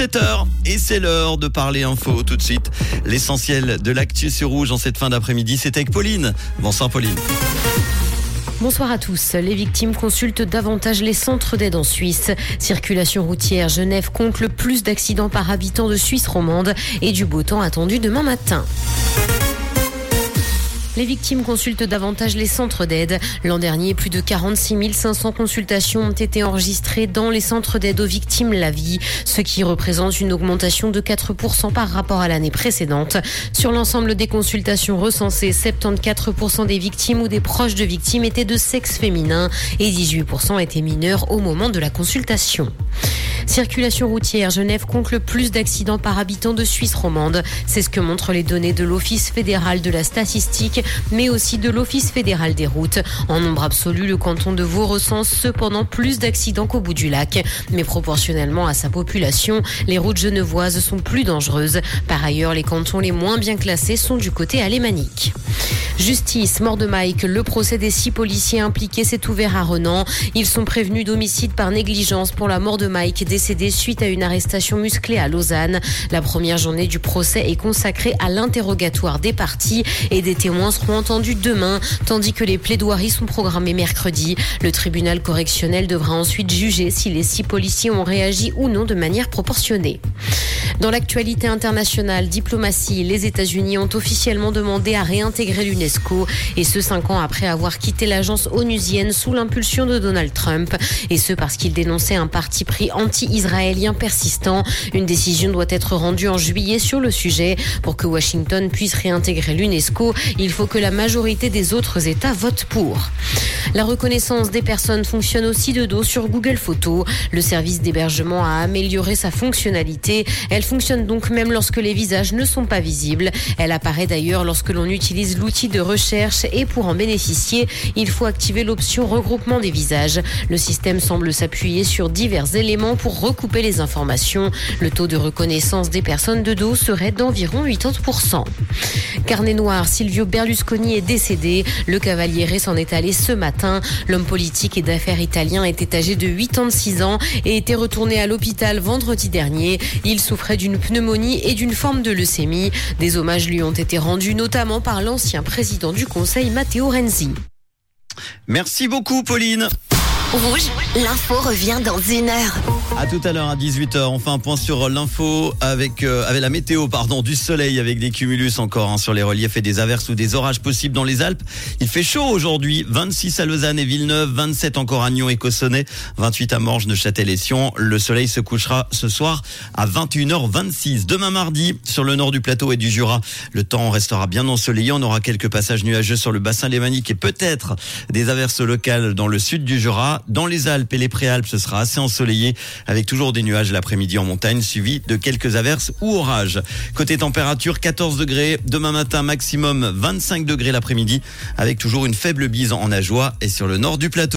7h et c'est l'heure de parler info tout de suite. L'essentiel de l'actu sur rouge en cette fin d'après-midi, c'est avec Pauline. Bonsoir Pauline. Bonsoir à tous. Les victimes consultent davantage les centres d'aide en Suisse. Circulation routière, Genève compte le plus d'accidents par habitant de Suisse romande et du beau temps attendu demain matin. Les victimes consultent davantage les centres d'aide. L'an dernier, plus de 46 500 consultations ont été enregistrées dans les centres d'aide aux victimes la vie, ce qui représente une augmentation de 4% par rapport à l'année précédente. Sur l'ensemble des consultations recensées, 74% des victimes ou des proches de victimes étaient de sexe féminin et 18% étaient mineurs au moment de la consultation. Circulation routière, Genève compte le plus d'accidents par habitant de Suisse romande. C'est ce que montrent les données de l'Office fédéral de la statistique, mais aussi de l'Office fédéral des routes. En nombre absolu, le canton de Vaud recense cependant plus d'accidents qu'au bout du lac. Mais proportionnellement à sa population, les routes genevoises sont plus dangereuses. Par ailleurs, les cantons les moins bien classés sont du côté alémanique. Justice, mort de Mike. Le procès des six policiers impliqués s'est ouvert à Renan. Ils sont prévenus d'homicide par négligence pour la mort de Mike, décédé suite à une arrestation musclée à Lausanne. La première journée du procès est consacrée à l'interrogatoire des parties et des témoins seront entendus demain, tandis que les plaidoiries sont programmées mercredi. Le tribunal correctionnel devra ensuite juger si les six policiers ont réagi ou non de manière proportionnée. Dans l'actualité internationale, diplomatie, les États-Unis ont officiellement demandé à réintégrer l'UNESCO et ce cinq ans après avoir quitté l'agence onusienne sous l'impulsion de Donald Trump et ce parce qu'il dénonçait un parti pris anti-israélien persistant. Une décision doit être rendue en juillet sur le sujet. Pour que Washington puisse réintégrer l'UNESCO, il faut que la majorité des autres États votent pour. La reconnaissance des personnes fonctionne aussi de dos sur Google Photos. Le service d'hébergement a amélioré sa fonctionnalité. Fonctionne donc même lorsque les visages ne sont pas visibles. Elle apparaît d'ailleurs lorsque l'on utilise l'outil de recherche et pour en bénéficier, il faut activer l'option regroupement des visages. Le système semble s'appuyer sur divers éléments pour recouper les informations. Le taux de reconnaissance des personnes de dos serait d'environ 80%. Carnet noir, Silvio Berlusconi est décédé. Le cavaliere s'en est allé ce matin. L'homme politique et d'affaires italien était âgé de 86 ans et était retourné à l'hôpital vendredi dernier. Il souffrait d'une pneumonie et d'une forme de leucémie. Des hommages lui ont été rendus notamment par l'ancien président du Conseil Matteo Renzi. Merci beaucoup Pauline. Rouge, l'info revient dans une heure. À tout à l'heure à 18h. On fait un point sur l'info avec euh, avec la météo pardon du soleil avec des cumulus encore hein, sur les reliefs et des averses ou des orages possibles dans les Alpes. Il fait chaud aujourd'hui, 26 à Lausanne et Villeneuve, 27 encore à Nyon et Cossonay, 28 à Morges, Neuchâtel et Sion. Le soleil se couchera ce soir à 21h26. Demain mardi sur le nord du plateau et du Jura, le temps restera bien ensoleillé. On aura quelques passages nuageux sur le bassin lémanique et peut-être des averses locales dans le sud du Jura. Dans les Alpes et les Préalpes, ce sera assez ensoleillé avec toujours des nuages l'après-midi en montagne suivis de quelques averses ou orages. Côté température, 14 degrés. Demain matin, maximum 25 degrés l'après-midi avec toujours une faible bise en Ajoie et sur le nord du plateau.